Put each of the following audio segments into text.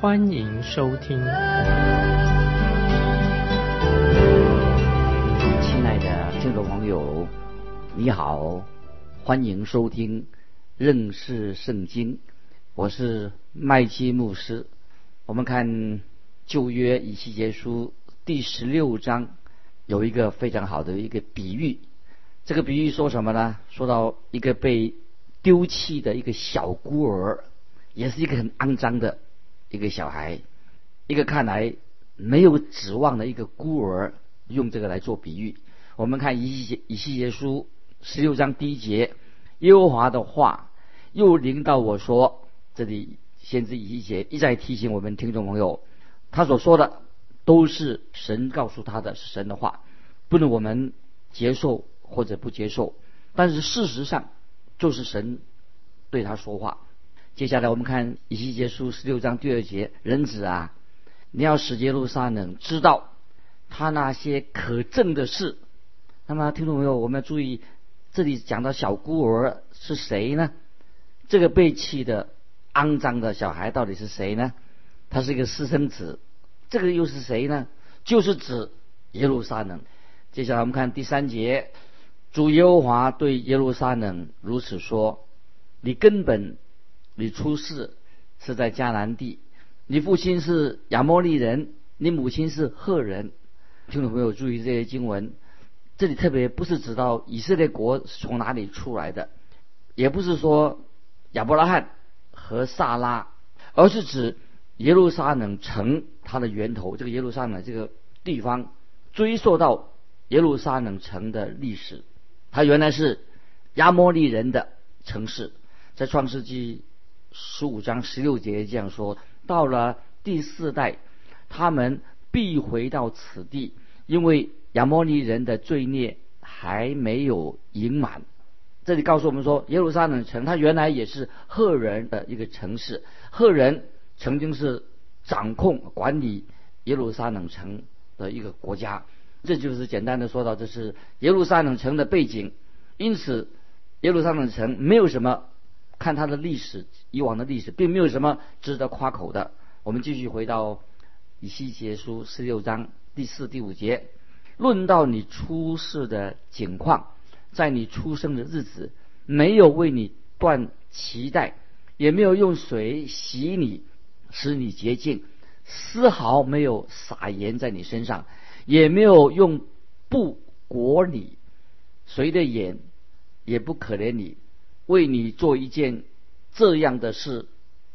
欢迎收听。亲爱的听众朋友，你好，欢迎收听认识圣经。我是麦基牧师。我们看旧约以西结书第十六章，有一个非常好的一个比喻。这个比喻说什么呢？说到一个被丢弃的一个小孤儿，也是一个很肮脏的一个小孩，一个看来没有指望的一个孤儿，用这个来做比喻。我们看以西以西结书十六章第一节，耶和华的话又临到我说，这里先知以西结一再提醒我们听众朋友，他所说的都是神告诉他的，是神的话，不能我们接受。或者不接受，但是事实上就是神对他说话。接下来我们看以西结书十六章第二节：人子啊，你要使耶路撒冷知道他那些可憎的事。那么听众朋友，我们要注意，这里讲到小孤儿是谁呢？这个被弃的肮脏的小孩到底是谁呢？他是一个私生子，这个又是谁呢？就是指耶路撒冷。接下来我们看第三节。主耶和华对耶路撒冷如此说：“你根本，你出世是在迦南地，你父亲是亚摩利人，你母亲是赫人。”听众朋友注意这些经文，这里特别不是指到以色列国从哪里出来的，也不是说亚伯拉罕和萨拉，而是指耶路撒冷城它的源头。这个耶路撒冷这个地方追溯到耶路撒冷城的历史。它原来是亚摩利人的城市，在创世纪十五章十六节这样说：到了第四代，他们必回到此地，因为亚摩利人的罪孽还没有盈满。这里告诉我们说，耶路撒冷城它原来也是赫人的一个城市，赫人曾经是掌控管理耶路撒冷城的一个国家。这就是简单的说到，这是耶路撒冷城的背景。因此，耶路撒冷城没有什么看它的历史，以往的历史并没有什么值得夸口的。我们继续回到以西结书十六章第四、第五节，论到你出世的景况，在你出生的日子，没有为你断脐带，也没有用水洗你，使你洁净，丝毫没有撒盐在你身上。也没有用布裹你，谁的眼也不可怜你，为你做一件这样的事，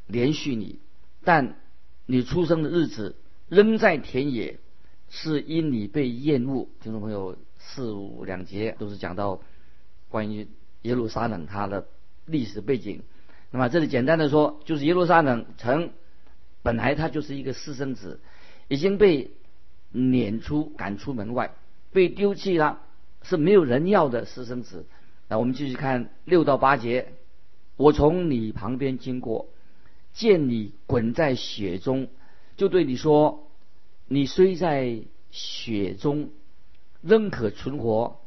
连续你。但你出生的日子仍在田野，是因你被厌恶。听众朋友，四五两节都是讲到关于耶路撒冷它的历史背景。那么这里简单的说，就是耶路撒冷城本来它就是一个私生子，已经被。撵出赶出门外，被丢弃了，是没有人要的私生子。那我们继续看六到八节。我从你旁边经过，见你滚在雪中，就对你说：你虽在雪中，仍可存活；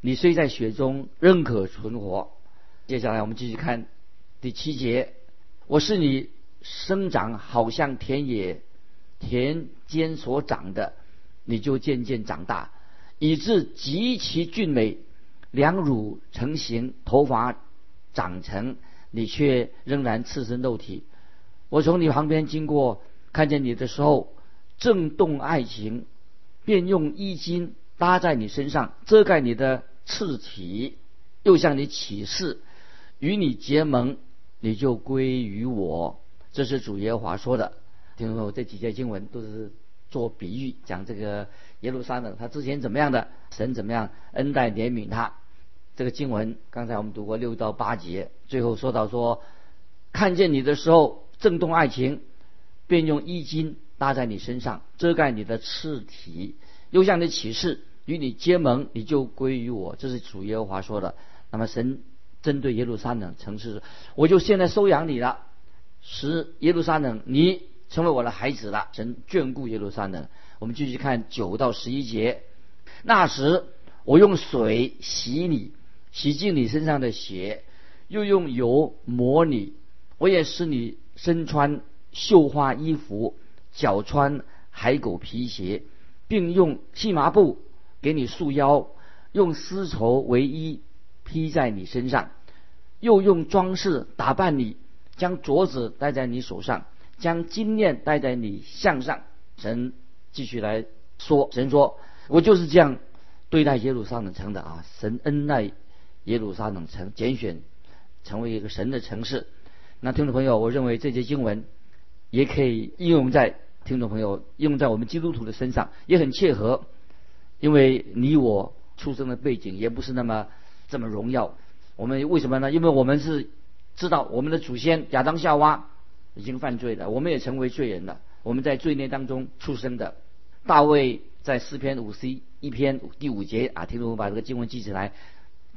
你虽在雪中，仍可存活。接下来我们继续看第七节。我是你生长，好像田野田间所长的。你就渐渐长大，以致极其俊美，两乳成形，头发长成，你却仍然赤身肉体。我从你旁边经过，看见你的时候，正动爱情，便用衣襟搭在你身上，遮盖你的赤体，又向你起誓，与你结盟，你就归于我。这是主耶和华说的。听说这几节经文都是。做比喻讲这个耶路撒冷，他之前怎么样的神怎么样恩待怜悯他。这个经文刚才我们读过六到八节，最后说到说看见你的时候震动爱情，便用衣襟搭在你身上，遮盖你的赤体，又向你起誓，与你结盟，你就归于我。这是主耶和华说的。那么神针对耶路撒冷城市，我就现在收养你了，使耶路撒冷你成为我的孩子了。神眷顾耶路撒冷。我们继续看九到十一节。那时我用水洗你，洗净你身上的血，又用油抹你。我也使你身穿绣花衣服，脚穿海狗皮鞋，并用细麻布给你束腰，用丝绸为衣披在你身上，又用装饰打扮你，将镯子戴在你手上，将金链戴在你项上。神继续来说，神说：“我就是这样对待耶路撒冷城的啊！神恩待耶路撒冷城，拣选成为一个神的城市。”那听众朋友，我认为这些经文也可以应用在听众朋友应用在我们基督徒的身上，也很切合。因为你我出生的背景也不是那么这么荣耀。我们为什么呢？因为我们是知道我们的祖先亚当夏娃已经犯罪了，我们也成为罪人了。我们在罪孽当中出生的。大卫在诗篇五十一篇第五节啊，听众朋友把这个经文记起来，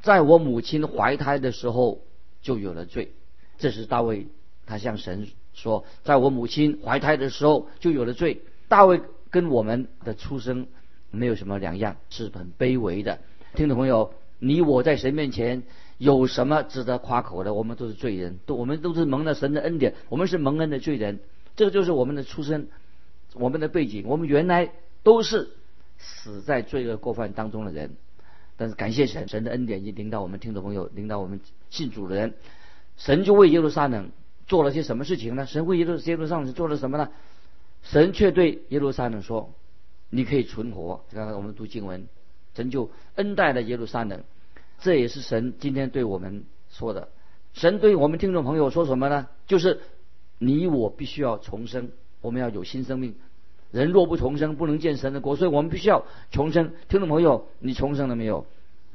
在我母亲怀胎的时候就有了罪。这是大卫，他向神说，在我母亲怀胎的时候就有了罪。大卫跟我们的出生没有什么两样，是很卑微的。听众朋友，你我在神面前有什么值得夸口的？我们都是罪人，都我们都是蒙了神的恩典，我们是蒙恩的罪人。这个就是我们的出身，我们的背景。我们原来都是死在罪恶过犯当中的人，但是感谢神，神的恩典已经领导我们听众朋友，领导我们信主的人。神就为耶路撒冷做了些什么事情呢？神为耶路耶路撒冷做了什么呢？神却对耶路撒冷说：“你可以存活。”刚才我们读经文，神就恩待了耶路撒冷。这也是神今天对我们说的。神对我们听众朋友说什么呢？就是你我必须要重生，我们要有新生命。人若不重生，不能见神的国。所以我们必须要重生。听众朋友，你重生了没有？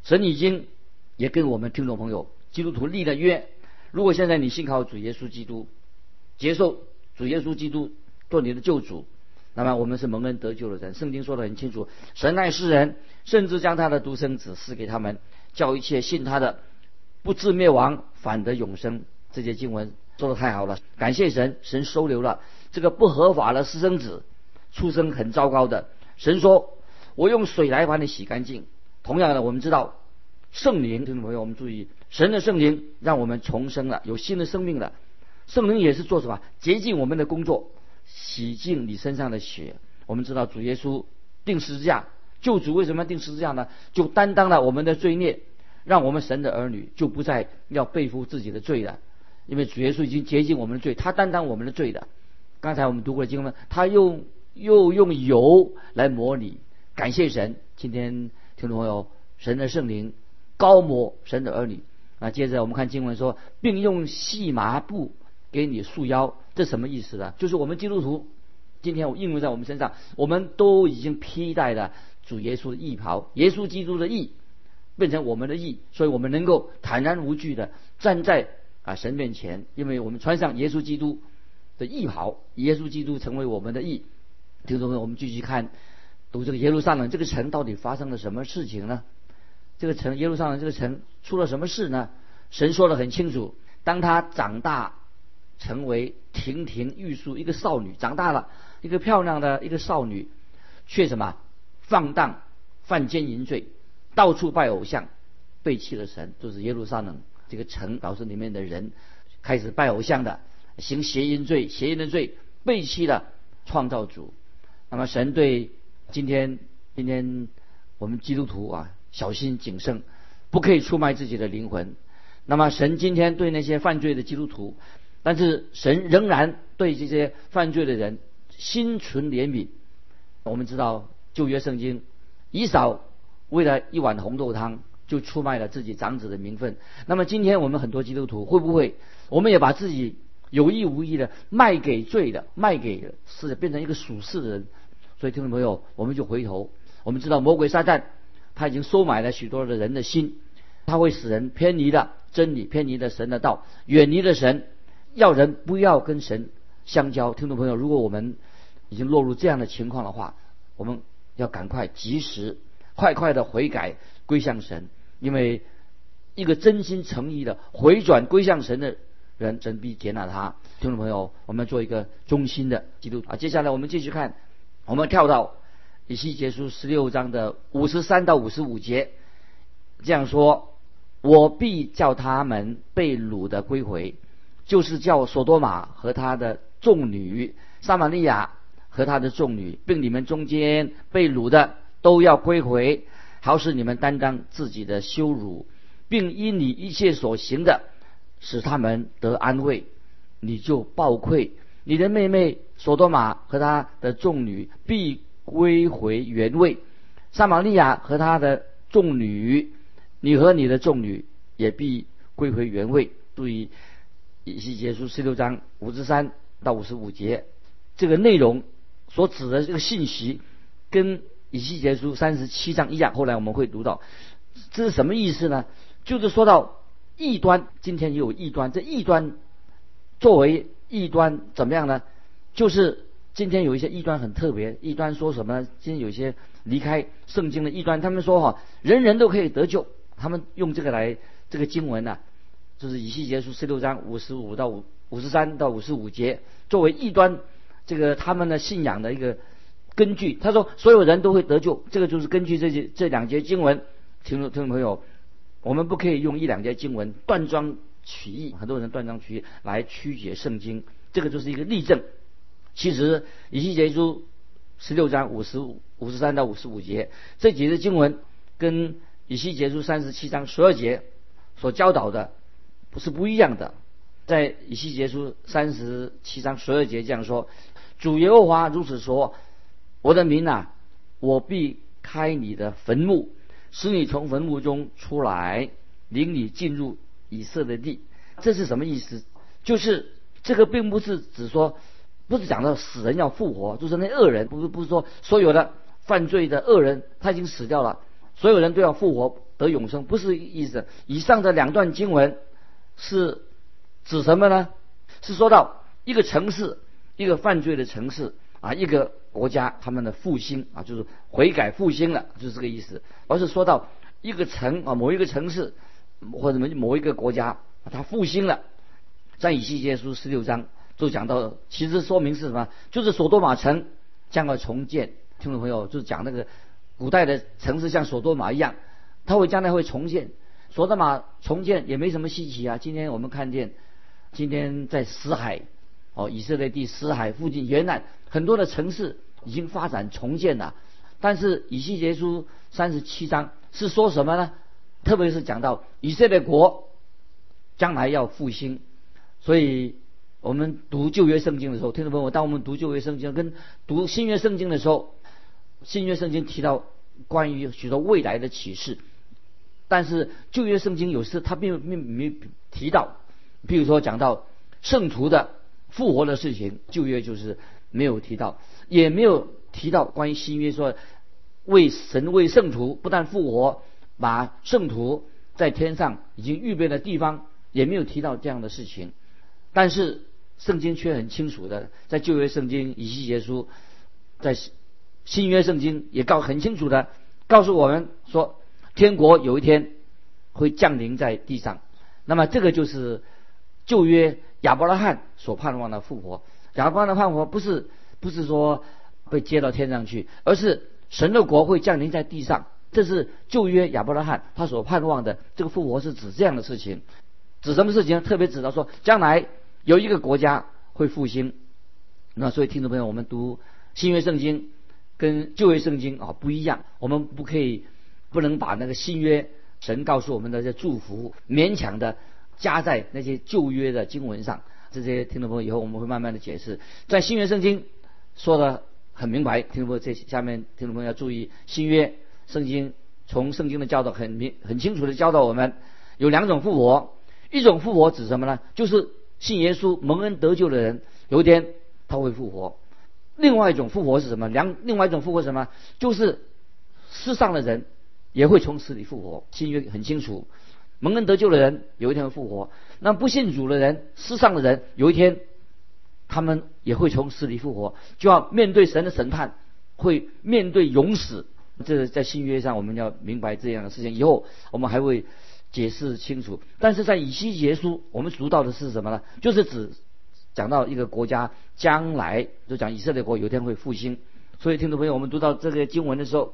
神已经也跟我们听众朋友基督徒立了约。如果现在你信靠主耶稣基督，接受主耶稣基督做你的救主，那么我们是蒙恩得救的人。圣经说的很清楚，神爱世人，甚至将他的独生子赐给他们，叫一切信他的不至灭亡，反得永生。这些经文做的太好了，感谢神，神收留了这个不合法的私生子，出生很糟糕的。神说：“我用水来把你洗干净。”同样的，我们知道圣灵，听众朋友，我们注意。神的圣灵让我们重生了，有新的生命了。圣灵也是做什么？洁净我们的工作，洗净你身上的血。我们知道主耶稣定十字架，救主为什么要定十字架呢？就担当了我们的罪孽，让我们神的儿女就不再要背负自己的罪了。因为主耶稣已经洁净我们的罪，他担当我们的罪的。刚才我们读过的经文，他用又用油来模拟。感谢神，今天听众朋友，神的圣灵高摩神的儿女。啊，接着我们看经文说，并用细麻布给你束腰，这什么意思呢？就是我们基督徒，今天我应用在我们身上，我们都已经披戴了主耶稣的义袍，耶稣基督的义变成我们的义，所以我们能够坦然无惧的站在啊神面前，因为我们穿上耶稣基督的义袍，耶稣基督成为我们的义。听众朋友，我们继续看读这个耶路撒冷这个城到底发生了什么事情呢？这个城耶路撒冷这个城出了什么事呢？神说的很清楚，当他长大成为亭亭玉树一个少女，长大了一个漂亮的一个少女，却什么放荡犯奸淫罪，到处拜偶像，背弃了神，就是耶路撒冷这个城导致里面的人开始拜偶像的，行邪淫罪，邪淫的罪，背弃了创造主。那么神对今天今天我们基督徒啊。小心谨慎，不可以出卖自己的灵魂。那么神今天对那些犯罪的基督徒，但是神仍然对这些犯罪的人心存怜悯。我们知道旧约圣经，以扫为了一碗红豆汤就出卖了自己长子的名分。那么今天我们很多基督徒会不会，我们也把自己有意无意的卖给罪的，卖给是变成一个属世的人？所以听众朋友，我们就回头，我们知道魔鬼撒旦。他已经收买了许多的人的心，他会使人偏离了真理，偏离了神的道，远离了神，要人不要跟神相交。听众朋友，如果我们已经落入这样的情况的话，我们要赶快及时、快快的悔改归向神，因为一个真心诚意的回转归向神的人，神必接纳他。听众朋友，我们做一个忠心的基督徒啊。接下来我们继续看，我们跳到以西结书十六章的五十三到五十五节，这样说：我必叫他们被掳的归回，就是叫索多玛和他的众女、撒玛利亚。和他的众女，并你们中间被掳的都要归回，好使你们担当自己的羞辱，并因你一切所行的，使他们得安慰，你就报愧。你的妹妹索多玛和他的众女必归回原位，撒玛利亚和他的众女，你和你的众女也必归回原位。注意，以西结书十六章五十三到五十五节，这个内容。所指的这个信息，跟以西结书三十七章一样。后来我们会读到，这是什么意思呢？就是说到异端，今天也有异端。这异端作为异端怎么样呢？就是今天有一些异端很特别。异端说什么？今天有一些离开圣经的异端，他们说哈，人人都可以得救。他们用这个来这个经文呢，就是以西结书十六章五十五到五五十三到五十五节作为异端。这个他们的信仰的一个根据，他说所有人都会得救，这个就是根据这些这两节经文。听众听众朋友，我们不可以用一两节经文断章取义，很多人断章取义来曲解圣经，这个就是一个例证。其实以西结书十六章五十五五十三到五十五节这几节经文，跟以西结书三十七章十二节所教导的不是不一样的。在以西结书三十七章十二节这样说。主耶和华如此说：“我的民啊，我必开你的坟墓，使你从坟墓中出来，领你进入以色列地。”这是什么意思？就是这个并不是只说，不是讲到死人要复活，就是那恶人，不是不是说所有的犯罪的恶人他已经死掉了，所有人都要复活得永生，不是意思。以上的两段经文是指什么呢？是说到一个城市。一个犯罪的城市啊，一个国家他们的复兴啊，就是悔改复兴了，就是这个意思。而是说到一个城啊，某一个城市或者某某一个国家，它复兴了。在以西结书十六章就讲到，其实说明是什么？就是索多玛城将要重建。听众朋友，就是讲那个古代的城市像索多玛一样，它会将来会重建。索多玛重建也没什么稀奇啊。今天我们看见，今天在死海。哦，以色列地死海附近沿岸很多的城市已经发展重建了，但是以西结书三十七章是说什么呢？特别是讲到以色列国将来要复兴，所以我们读旧约圣经的时候，听众朋友，当我们读旧约圣经跟读新约圣经的时候，新约圣经提到关于许多未来的启示，但是旧约圣经有时他并并没提到，比如说讲到圣徒的。复活的事情，旧约就是没有提到，也没有提到关于新约说为神为圣徒不但复活，把圣徒在天上已经预备的地方，也没有提到这样的事情。但是圣经却很清楚的，在旧约圣经以西结书，在新约圣经也告很清楚的告诉我们说，天国有一天会降临在地上。那么这个就是旧约。亚伯拉罕所盼望的复活，亚伯拉罕的复活不是不是说被接到天上去，而是神的国会降临在地上。这是旧约亚伯拉罕他所盼望的这个复活是指这样的事情，指什么事情？特别指到说将来有一个国家会复兴。那所以听众朋友，我们读新约圣经跟旧约圣经啊不一样，我们不可以不能把那个新约神告诉我们的这祝福勉强的。加在那些旧约的经文上，这些听众朋友以后我们会慢慢的解释。在新约圣经说的很明白，听众朋友这下面听众朋友要注意，新约圣经从圣经的教导很明很清楚的教导我们，有两种复活，一种复活指什么呢？就是信耶稣蒙恩得救的人，有一天他会复活；另外一种复活是什么？两另外一种复活是什么？就是世上的人也会从死里复活。新约很清楚。蒙恩得救的人有一天会复活，那不信主的人、世上的人有一天他们也会从死里复活，就要面对神的审判，会面对永死。这是在新约上我们要明白这样的事情。以后我们还会解释清楚。但是在以西结书，我们读到的是什么呢？就是指讲到一个国家将来，就讲以色列国有一天会复兴。所以听众朋友，我们读到这个经文的时候，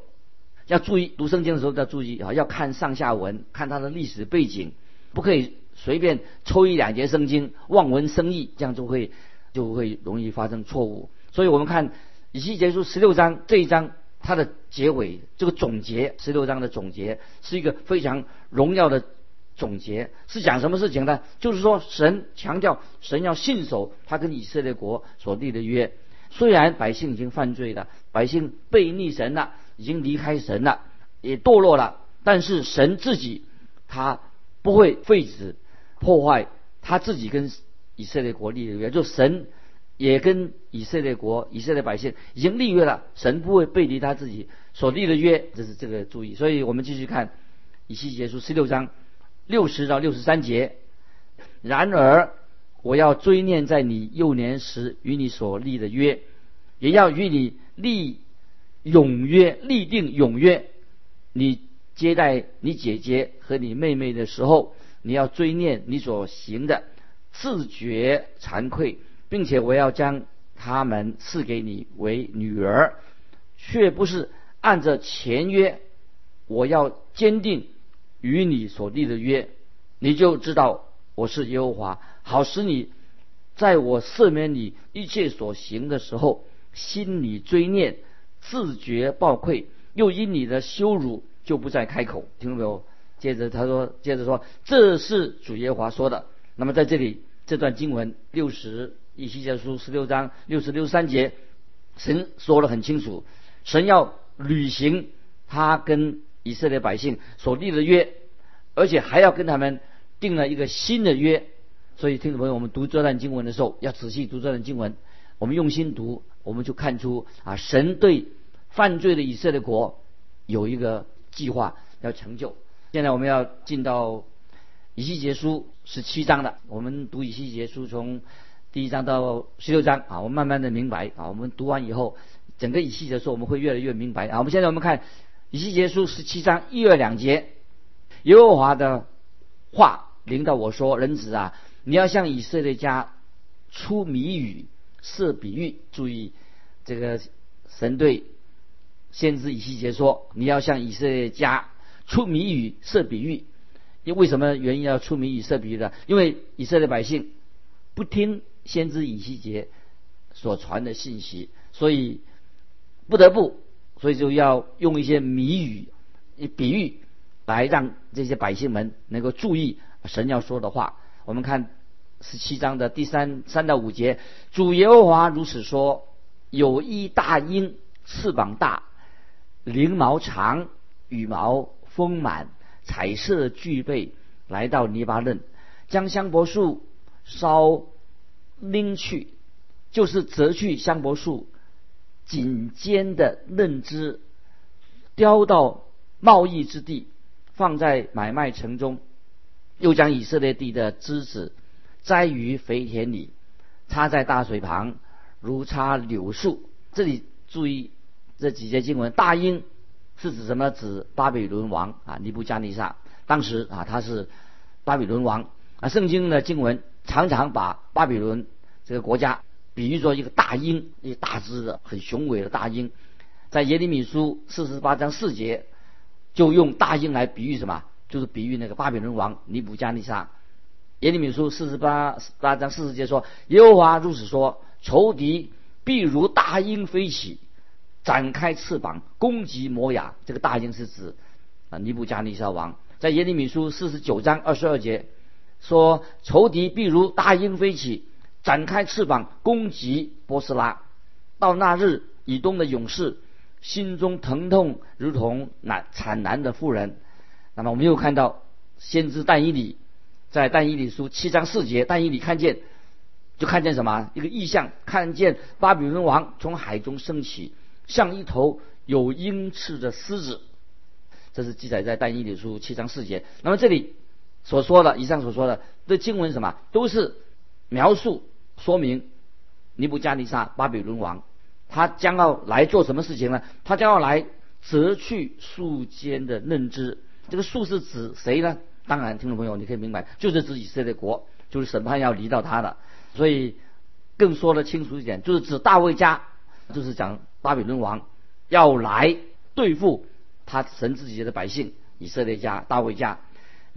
要注意读圣经的时候要注意啊，要看上下文，看它的历史背景，不可以随便抽一两节圣经望文生义，这样就会就会容易发生错误。所以我们看以西结书十六章这一章。它的结尾，这个总结十六章的总结是一个非常荣耀的总结，是讲什么事情呢？就是说，神强调神要信守他跟以色列国所立的约。虽然百姓已经犯罪了，百姓背逆神了，已经离开神了，也堕落了，但是神自己他不会废止破坏他自己跟以色列国立的约，就神。也跟以色列国、以色列百姓已经立约了，神不会背离他自己所立的约，这是这个注意。所以我们继续看以西结书十六章六十到六十三节。然而，我要追念在你幼年时与你所立的约，也要与你立永约，立定永约。你接待你姐姐和你妹妹的时候，你要追念你所行的，自觉惭愧。并且我要将他们赐给你为女儿，却不是按着前约。我要坚定与你所立的约，你就知道我是耶和华，好使你在我赦免你一切所行的时候，心里追念，自觉报愧，又因你的羞辱就不再开口。听到没有？接着他说，接着说，这是主耶和华说的。那么在这里这段经文六十。以西结书十六章六十六三节，神说的很清楚，神要履行他跟以色列百姓所立的约，而且还要跟他们定了一个新的约。所以，听众朋友，我们读这段经文的时候，要仔细读这段经文。我们用心读，我们就看出啊，神对犯罪的以色列国有一个计划要成就。现在我们要进到以西结书十七章了。我们读以西结书从。第一章到十六章啊，我慢慢的明白啊。我们读完以后，整个以西结书我们会越来越明白啊。我们现在我们看以西结书十七章一二两节，耶和华的话领导我说：“人子啊，你要向以色列家出谜语、设比喻。注意，这个神对先知以西结说：你要向以色列家出谜语、设比喻。因为什么原因要出谜语、设比喻的？因为以色列百姓不听。先知以西结所传的信息，所以不得不，所以就要用一些谜语、比喻来让这些百姓们能够注意神要说的话。我们看十七章的第三三到五节，主耶和华如此说：有一大鹰，翅膀大，翎毛长，羽毛丰满，彩色具备，来到泥巴嫩，将香柏树烧。拎去，就是折去香柏树颈尖的嫩枝，叼到贸易之地，放在买卖城中，又将以色列地的枝子栽于肥田里，插在大水旁，如插柳树。这里注意这几节经文，大英是指什么？指巴比伦王啊，尼布加尼撒。当时啊，他是巴比伦王啊。圣经的经文。常常把巴比伦这个国家比喻作一个大鹰，一个大只的、很雄伟的大鹰。在耶利米书四十八章四节，就用大鹰来比喻什么？就是比喻那个巴比伦王尼布加尼撒。耶利米书四十八八章四十节说：“耶和华如此说，仇敌必如大鹰飞起，展开翅膀攻击摩亚。”这个大鹰是指啊尼布加尼撒王。在耶利米书四十九章二十二节。说仇敌必如大鹰飞起，展开翅膀攻击波斯拉。到那日，以东的勇士心中疼痛，如同难惨难的妇人。那么我们又看到先知但以理在但以理书七章四节，但以理看见就看见什么？一个异象，看见巴比伦王从海中升起，像一头有鹰翅的狮子。这是记载在但以理书七章四节。那么这里。所说的，以上所说的，这经文什么，都是描述、说明尼布加尼撒巴比伦王，他将要来做什么事情呢？他将要来折去树间的嫩枝。这个树是指谁呢？当然，听众朋友你可以明白，就是指以色列国，就是审判要离到他的。所以更说得清楚一点，就是指大卫家，就是讲巴比伦王要来对付他神自己的百姓以色列家大卫家。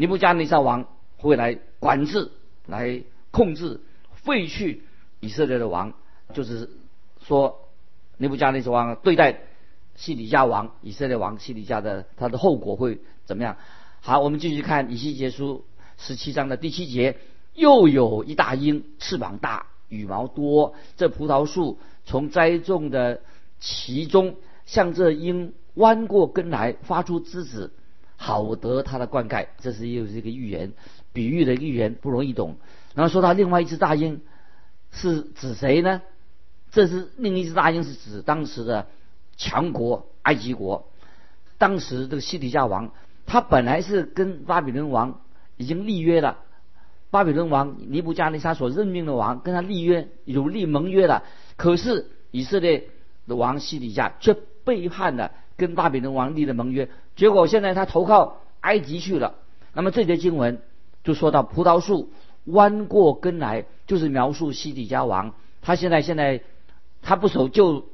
尼布加尼撒王会来管制、来控制、废去以色列的王，就是说尼布加尼撒王对待西底家王以色列王西底家的他的后果会。怎么样？好，我们继续看以西结书十七章的第七节，又有一大鹰，翅膀大，羽毛多。这葡萄树从栽种的其中，向这鹰弯过根来，发出枝子，好得它的灌溉。这是又是一个寓言，比喻的寓言不容易懂。然后说到另外一只大鹰，是指谁呢？这是另一只大鹰，是指当时的强国埃及国，当时这个西底家王。他本来是跟巴比伦王已经立约了，巴比伦王尼布加尼撒所任命的王跟他立约有立盟约了，可是以色列的王西底家却背叛了跟巴比伦王立的盟约，结果现在他投靠埃及去了。那么这节经文就说到葡萄树弯过根来，就是描述西底家王，他现在现在他不守旧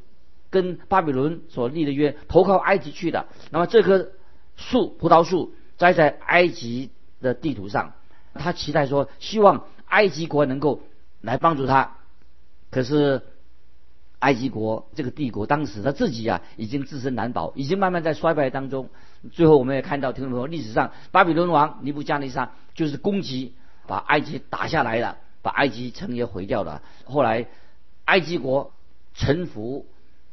跟巴比伦所立的约，投靠埃及去的。那么这棵。树葡萄树栽在埃及的地图上，他期待说，希望埃及国能够来帮助他。可是埃及国这个帝国当时他自己啊，已经自身难保，已经慢慢在衰败当中。最后我们也看到，听众朋友，历史上巴比伦王尼布加尼撒就是攻击把埃及打下来了，把埃及城也毁掉了。后来埃及国臣服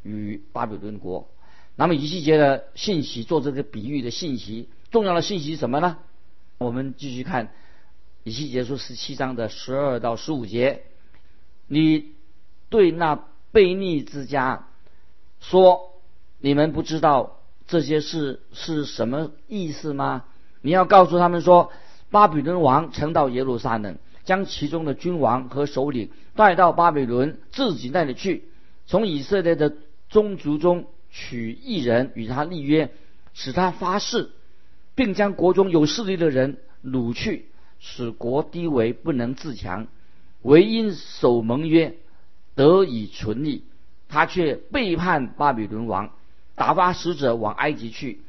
于巴比伦国。那么以西结的信息做这个比喻的信息，重要的信息是什么呢？我们继续看以西结书十七章的十二到十五节。你对那悖逆之家说：“你们不知道这些事是什么意思吗？”你要告诉他们说：“巴比伦王曾到耶路撒冷，将其中的君王和首领带到巴比伦自己那里去，从以色列的宗族中。”取一人与他立约，使他发誓，并将国中有势力的人掳去，使国低微不能自强。唯因守盟约得以存立，他却背叛巴比伦王，打发使者往埃及去，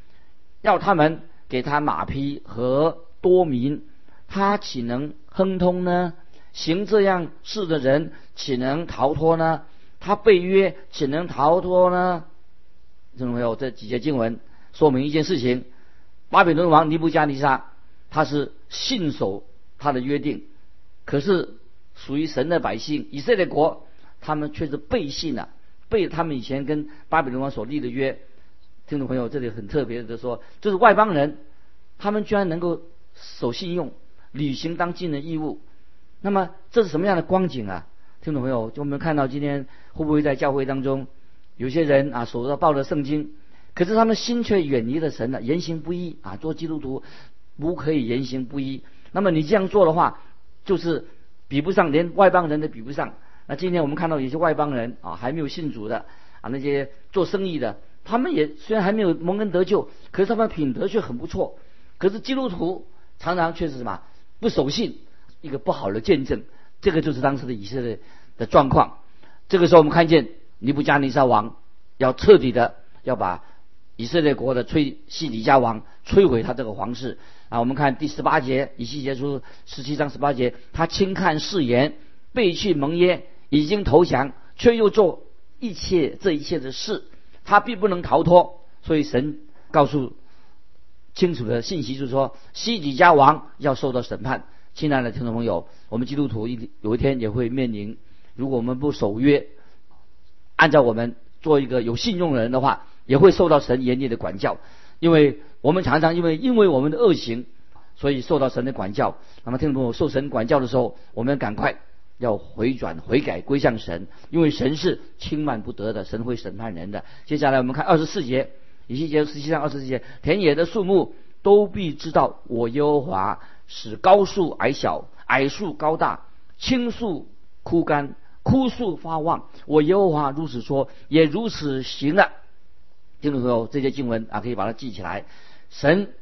要他们给他马匹和多民，他岂能亨通呢？行这样事的人岂能逃脱呢？他被约岂能逃脱呢？听众朋友，这几节经文说明一件事情：巴比伦王尼布加尼撒他是信守他的约定，可是属于神的百姓以色列国，他们却是背信了，背他们以前跟巴比伦王所立的约。听众朋友，这里很特别的说，就是外邦人，他们居然能够守信用，履行当尽的义务。那么这是什么样的光景啊？听众朋友，就我们看到今天会不会在教会当中？有些人啊，手上抱着圣经，可是他们心却远离了神了，言行不一啊。做基督徒不可以言行不一。那么你这样做的话，就是比不上，连外邦人都比不上。那今天我们看到有些外邦人啊，还没有信主的啊，那些做生意的，他们也虽然还没有蒙恩得救，可是他们品德却很不错。可是基督徒常常却是什么不守信，一个不好的见证。这个就是当时的以色列的状况。这个时候我们看见。尼布加尼撒王要彻底的要把以色列国的摧西底家王摧毁他这个皇室啊！我们看第十八节，以西结书十七章十八节，他轻看誓言，背弃盟约，已经投降，却又做一切这一切的事，他并不能逃脱。所以神告诉清楚的信息就是说，西底家王要受到审判。亲爱的听众朋友，我们基督徒一有一天也会面临，如果我们不守约。按照我们做一个有信用的人的话，也会受到神严厉的管教，因为我们常常因为因为我们的恶行，所以受到神的管教。那么听众朋友受神管教的时候，我们要赶快要回转悔改归向神，因为神是轻慢不得的，神会审判人的。接下来我们看二十四节，以西结十七章二十四节，田野的树木都必知道我耶和华使高树矮小，矮树高大，青树枯干，枯树发旺。我耶和华如此说，也如此行了。听众朋友，这些经文啊，可以把它记起来。神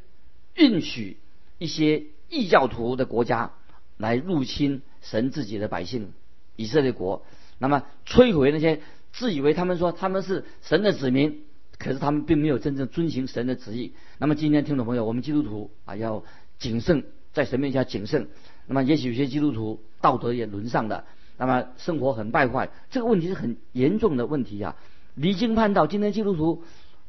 允许一些异教徒的国家来入侵神自己的百姓以色列国，那么摧毁那些自以为他们说他们是神的子民，可是他们并没有真正遵行神的旨意。那么今天听众朋友，我们基督徒啊要谨慎，在神面前要谨慎。那么也许有些基督徒道德也沦丧的，那么生活很败坏，这个问题是很严重的问题呀。离经叛道，今天基督徒，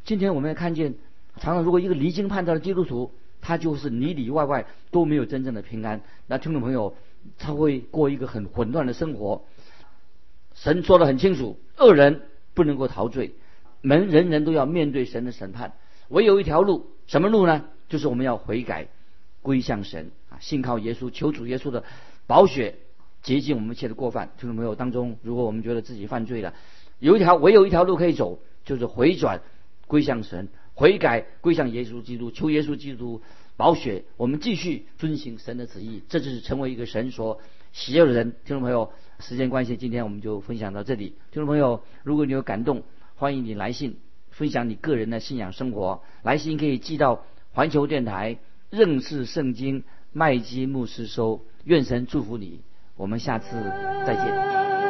今天我们要看见，常常如果一个离经叛道的基督徒，他就是里里外外都没有真正的平安。那听众朋友，他会过一个很混乱的生活。神说的很清楚，恶人不能够陶醉，门人人都要面对神的审判。唯有一条路，什么路呢？就是我们要悔改，归向神啊，信靠耶稣，求主耶稣的宝血洁净我们一切的过犯。听众朋友当中，如果我们觉得自己犯罪了，有一条唯有一条路可以走，就是回转，归向神，悔改，归向耶稣基督，求耶稣基督宝血，我们继续遵行神的旨意，这就是成为一个神所喜悦的人。听众朋友，时间关系，今天我们就分享到这里。听众朋友，如果你有感动，欢迎你来信。分享你个人的信仰生活，来信可以寄到环球电台认识圣经麦基牧师收。愿神祝福你，我们下次再见。